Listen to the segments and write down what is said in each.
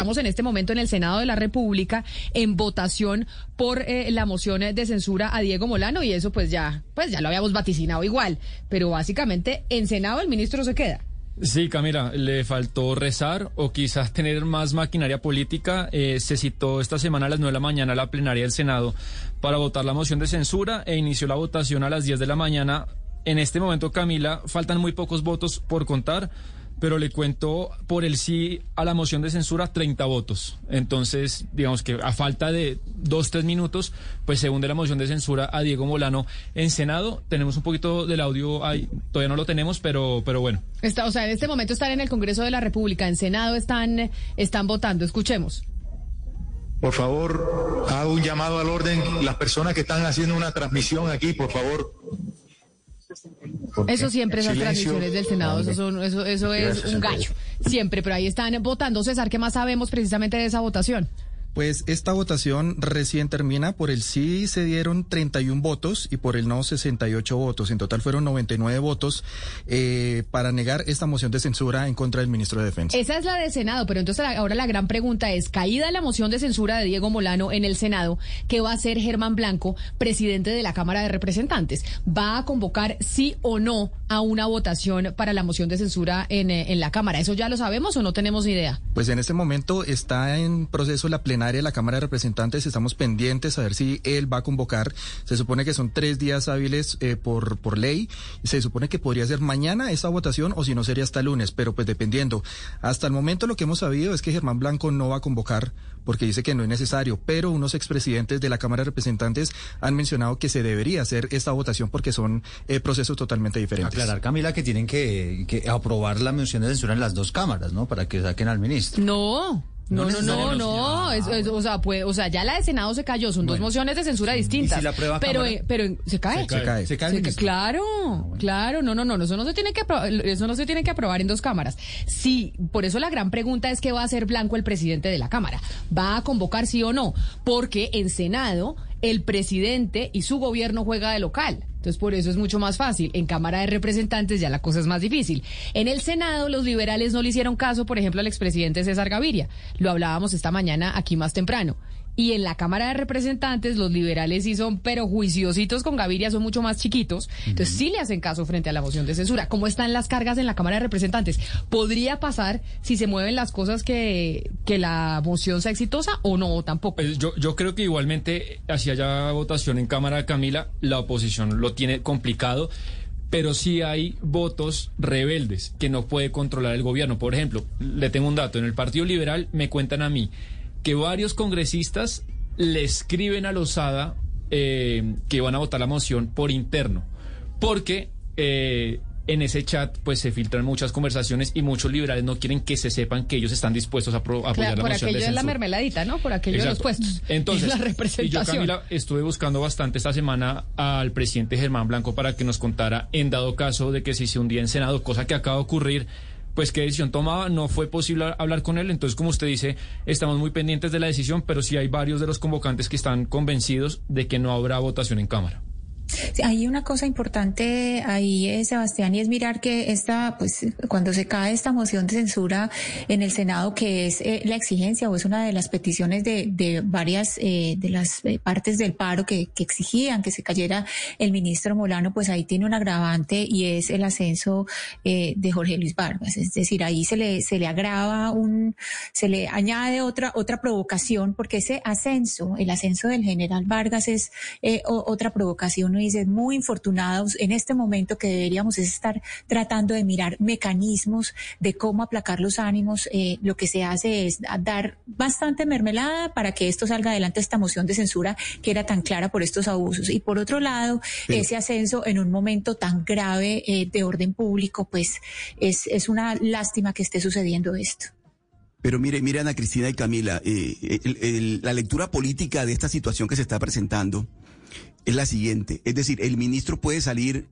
Estamos en este momento en el Senado de la República en votación por eh, la moción de censura a Diego Molano y eso pues ya, pues ya lo habíamos vaticinado igual, pero básicamente en Senado el ministro se queda. Sí, Camila, le faltó rezar o quizás tener más maquinaria política. Eh, se citó esta semana a las 9 de la mañana la plenaria del Senado para votar la moción de censura e inició la votación a las 10 de la mañana. En este momento, Camila, faltan muy pocos votos por contar pero le cuento por el sí a la moción de censura 30 votos. Entonces, digamos que a falta de dos, tres minutos, pues según de la moción de censura a Diego Molano en Senado, tenemos un poquito del audio ahí, todavía no lo tenemos, pero, pero bueno. Está, o sea, en este momento están en el Congreso de la República, en Senado están, están votando, escuchemos. Por favor, hago un llamado al orden. Las personas que están haciendo una transmisión aquí, por favor, eso siempre, esas transmisiones del Senado, eso, eso, eso es un gallo. Siempre, pero ahí están votando. César, ¿qué más sabemos precisamente de esa votación? Pues esta votación recién termina. Por el sí se dieron 31 votos y por el no 68 votos. En total fueron 99 votos eh, para negar esta moción de censura en contra del ministro de Defensa. Esa es la de Senado, pero entonces ahora la gran pregunta es, caída la moción de censura de Diego Molano en el Senado, ¿qué va a hacer Germán Blanco, presidente de la Cámara de Representantes? ¿Va a convocar sí o no a una votación para la moción de censura en, eh, en la Cámara? ¿Eso ya lo sabemos o no tenemos idea? Pues en este momento está en proceso la plena de la Cámara de Representantes. Estamos pendientes a ver si él va a convocar. Se supone que son tres días hábiles eh, por, por ley. Se supone que podría ser mañana esa votación o si no sería hasta lunes, pero pues dependiendo. Hasta el momento lo que hemos sabido es que Germán Blanco no va a convocar porque dice que no es necesario, pero unos expresidentes de la Cámara de Representantes han mencionado que se debería hacer esta votación porque son eh, procesos totalmente diferentes. Aclarar, Camila, que tienen que, que aprobar la mención de censura en las dos cámaras, ¿no? Para que saquen al ministro. No. No, no, no, no, o sea, pues, o sea, ya la de Senado se cayó, son dos mociones de censura distintas. si la prueba pero, eh, pero se cae. Se cae. Se cae. claro, ah, claro, no, no, no, eso no se tiene que eso no se tiene que aprobar en dos cámaras. Sí, por eso la gran pregunta es qué va a hacer Blanco el presidente de la Cámara. ¿Va a convocar sí o no? Porque en Senado el presidente y su gobierno juega de local. Entonces, por eso es mucho más fácil. En Cámara de Representantes ya la cosa es más difícil. En el Senado, los liberales no le hicieron caso, por ejemplo, al expresidente César Gaviria. Lo hablábamos esta mañana aquí más temprano. Y en la Cámara de Representantes, los liberales sí son, pero juiciositos con Gaviria, son mucho más chiquitos. Entonces, sí le hacen caso frente a la moción de censura. ¿Cómo están las cargas en la Cámara de Representantes? ¿Podría pasar si se mueven las cosas que, que la moción sea exitosa o no, tampoco? Pues yo, yo creo que igualmente, así haya votación en Cámara, Camila, la oposición lo tiene complicado pero sí hay votos rebeldes que no puede controlar el gobierno. Por ejemplo, le tengo un dato, en el Partido Liberal me cuentan a mí que varios congresistas le escriben a Lozada eh, que van a votar la moción por interno, porque eh, en ese chat pues se filtran muchas conversaciones y muchos liberales no quieren que se sepan que ellos están dispuestos a, apoyar la moción. Por aquello de, la mermeladita, ¿no? Por aquello de los puestos. Entonces, la representación. y yo Camila estuve buscando bastante esta semana al presidente Germán Blanco para que nos contara en dado caso de que si se hundía en Senado, cosa que acaba de ocurrir pues qué decisión tomaba, no fue posible hablar con él, entonces como usted dice, estamos muy pendientes de la decisión, pero sí hay varios de los convocantes que están convencidos de que no habrá votación en Cámara hay una cosa importante ahí, eh, Sebastián, y es mirar que esta, pues, cuando se cae esta moción de censura en el Senado, que es eh, la exigencia o es una de las peticiones de, de varias eh, de las partes del paro que, que, exigían que se cayera el ministro Molano, pues ahí tiene un agravante y es el ascenso de Jorge Luis Vargas. Es decir, ahí se le, se le agrava un, se le añade otra, otra provocación, porque ese ascenso, el ascenso del general Vargas es otra provocación dice, muy infortunados en este momento que deberíamos estar tratando de mirar mecanismos de cómo aplacar los ánimos. Eh, lo que se hace es dar bastante mermelada para que esto salga adelante, esta moción de censura que era tan clara por estos abusos. Y por otro lado, ese ascenso en un momento tan grave eh, de orden público, pues es, es una lástima que esté sucediendo esto. Pero mire, mire Ana Cristina y Camila, eh, la lectura política de esta situación que se está presentando es la siguiente. Es decir, el ministro puede salir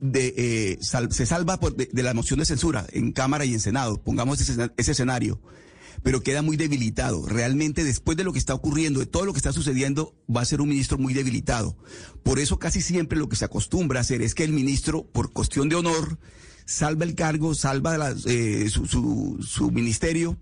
de, eh, se salva de, la moción de censura en Cámara y en Senado, pongamos ese, escenario, pero queda muy debilitado. Realmente después de lo que está ocurriendo, de todo lo que está sucediendo, va a ser un ministro muy debilitado. Por eso casi siempre lo que se acostumbra a hacer es que el ministro, por cuestión de honor, salva el cargo, salva eh, su, su ministerio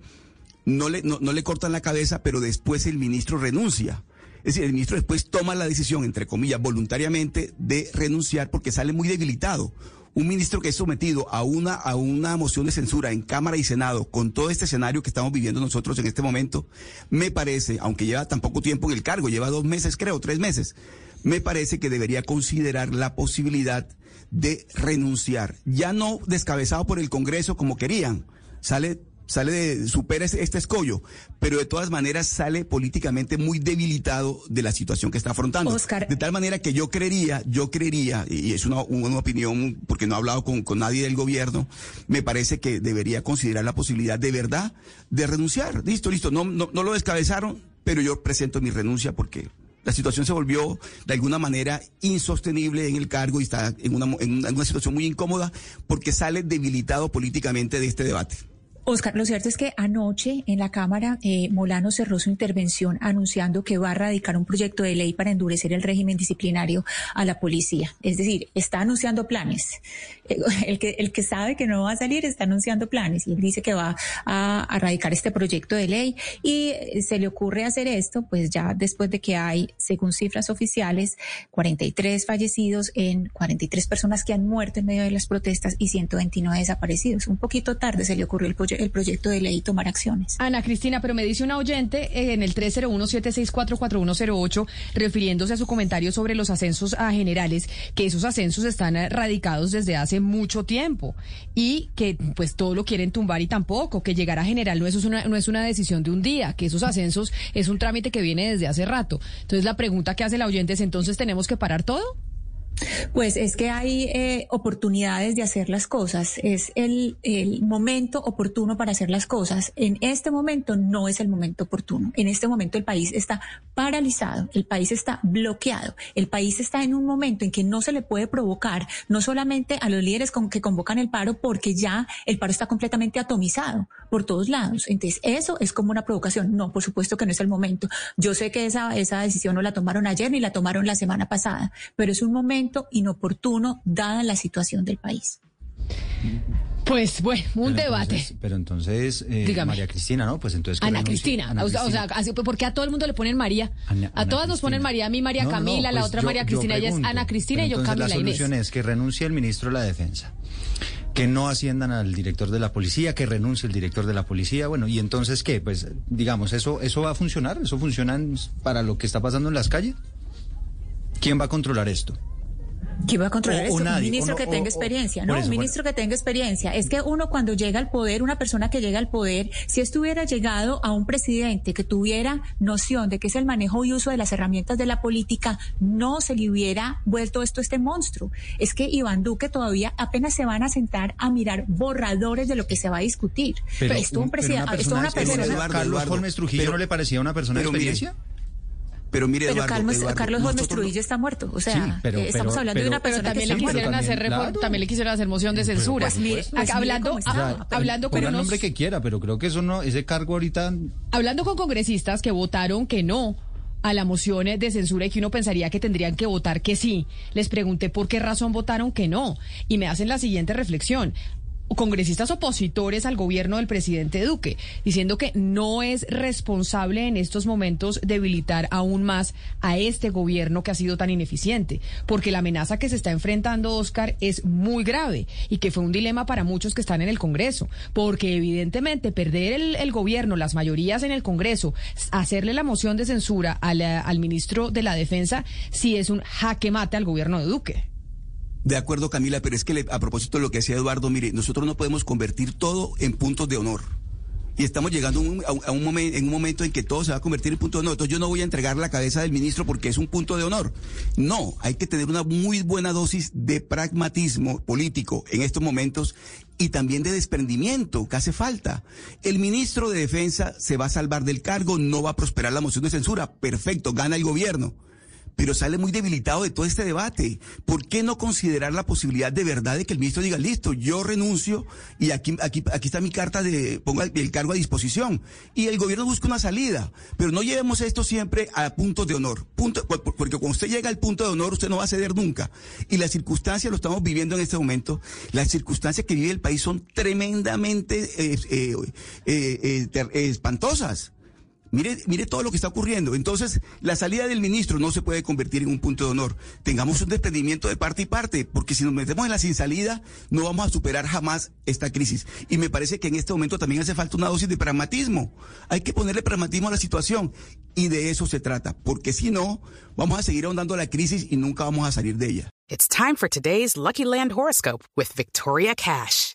no le, no, no le cortan la cabeza, pero después el ministro renuncia. Es decir, el ministro después toma la decisión, entre comillas, voluntariamente de renunciar porque sale muy debilitado. Un ministro que es sometido a una, a una moción de censura en Cámara y Senado con todo este escenario que estamos viviendo nosotros en este momento, me parece, aunque lleva tan poco tiempo en el cargo, lleva dos meses creo, tres meses, me parece que debería considerar la posibilidad de renunciar. Ya no descabezado por el Congreso como querían, sale sale de, supera este escollo, pero de todas maneras sale políticamente muy debilitado de la situación que está afrontando. De tal manera que yo creería, yo creería, y es una, una opinión porque no he hablado con, con, nadie del gobierno, me parece que debería considerar la posibilidad de verdad de renunciar. Listo, listo, no, no, no lo descabezaron, pero yo presento mi renuncia porque la situación se volvió de alguna manera insostenible en el cargo y está en una, en una situación muy incómoda porque sale debilitado políticamente de este debate. Oscar, lo cierto es que anoche en la Cámara eh, Molano cerró su intervención anunciando que va a radicar un proyecto de ley para endurecer el régimen disciplinario a la policía. Es decir, está anunciando planes. Eh, el que, el que sabe que no va a salir está anunciando planes y él dice que va a, a radicar este proyecto de ley y eh, se le ocurre hacer esto, pues ya después de que hay, según cifras oficiales, 43 fallecidos en 43 personas que han muerto en medio de las protestas y 129 desaparecidos. Un poquito tarde se le ocurrió el proyecto el proyecto de ley y tomar acciones. Ana Cristina, pero me dice una oyente en el 301-764-4108, refiriéndose a su comentario sobre los ascensos a generales, que esos ascensos están radicados desde hace mucho tiempo y que pues todo lo quieren tumbar y tampoco, que llegar a general no es una, no es una decisión de un día, que esos ascensos es un trámite que viene desde hace rato. Entonces la pregunta que hace la oyente es, ¿entonces tenemos que parar todo? Pues es que hay eh, oportunidades de hacer las cosas, es el, momento oportuno para hacer las cosas. En este momento no es el momento oportuno. En este momento el país está paralizado, el país está bloqueado, el país está en un momento en que no se le puede provocar no solamente a los líderes con, que convocan el paro, porque ya el paro está completamente atomizado por todos lados. Entonces eso es como una provocación. No, por supuesto que no es el momento. Yo sé que esa decisión no la tomaron ayer ni la tomaron la semana pasada, pero es un momento inoportuno dada la situación del país. Pues bueno, un debate. pero entonces, eh, María Cristina, ¿no? Pues entonces. Ana Cristina. o, sea, ¿por qué a todo el mundo le ponen María? a todas nos ponen María, a mí María Camila, la pues otra María Cristina, ella es Ana Cristina y yo Camila La solución es que renuncie el ministro de la Defensa que no asciendan al director de la policía, que renuncie el director de la policía, bueno, y entonces qué, pues digamos, eso eso va a funcionar, eso funciona para lo que está pasando en las calles. ¿Quién va a controlar esto? ¿Quién va a controlar esto? un ministro que tenga experiencia, ¿no? un ministro que tenga experiencia. Es que uno cuando llega al poder, una persona que llega al poder, si estuviera llegado a un presidente que tuviera noción de que es el manejo y uso de las herramientas de la política, no se le hubiera vuelto esto este monstruo. Es que Iván Duque todavía apenas se van a sentar a mirar borradores de lo que se va a discutir. Pero, esto un presidente, esto una persona. ¿Carlos Holmes Trujillo no le parecía una persona de experiencia? Pero mire, pero Eduardo, Carlos, Eduardo, Carlos Gómez Trujillo está muerto. O sea, pero, eh, estamos hablando pero, de una persona también que le quisieron hacer también, también le quisieron hacer moción de censura. Pues, mire, pues hablando, ah, hablando con el unos, nombre que quiera, pero creo que eso no, ese cargo ahorita. Hablando con congresistas que votaron que no a la moción de censura y que uno pensaría que tendrían que votar que sí. Les pregunté por qué razón votaron que no y me hacen la siguiente reflexión congresistas opositores al gobierno del presidente Duque, diciendo que no es responsable en estos momentos debilitar aún más a este gobierno que ha sido tan ineficiente, porque la amenaza que se está enfrentando Oscar es muy grave y que fue un dilema para muchos que están en el Congreso, porque evidentemente perder el, gobierno, las mayorías en el Congreso, hacerle la moción de censura al, al ministro de la Defensa, sí es un jaque mate al gobierno de Duque. De acuerdo, Camila, pero es que le, a propósito de lo que decía Eduardo, mire, nosotros no podemos convertir todo en puntos de honor. Y estamos llegando a un, en un momento en que todo se va a convertir en punto de honor. Entonces yo no voy a entregar la cabeza del ministro porque es un punto de honor. No, hay que tener una muy buena dosis de pragmatismo político en estos momentos y también de desprendimiento que hace falta. El ministro de Defensa se va a salvar del cargo, no va a prosperar la moción de censura. Perfecto, gana el gobierno pero sale muy debilitado de todo este debate. ¿Por qué no considerar la posibilidad de verdad de que el ministro diga, listo, yo renuncio y aquí, aquí, aquí está mi carta de, ponga el cargo a disposición? Y el gobierno busca una salida, pero no llevemos esto siempre a puntos de honor. Punto, porque cuando usted llega al punto de honor, usted no va a ceder nunca. Y las circunstancias lo estamos viviendo en este momento. Las circunstancias que vive el país son tremendamente eh, eh, eh, espantosas. Mire, mire todo lo que está ocurriendo. Entonces, la salida del ministro no se puede convertir en un punto de honor. Tengamos un desprendimiento de parte y parte, porque si nos metemos en la sin salida, no vamos a superar jamás esta crisis. Y me parece que en este momento también hace falta una dosis de pragmatismo. Hay que ponerle pragmatismo a la situación. Y de eso se trata, porque si no, vamos a seguir ahondando la crisis y nunca vamos a salir de ella. It's time for today's Lucky Land horoscope with Victoria Cash.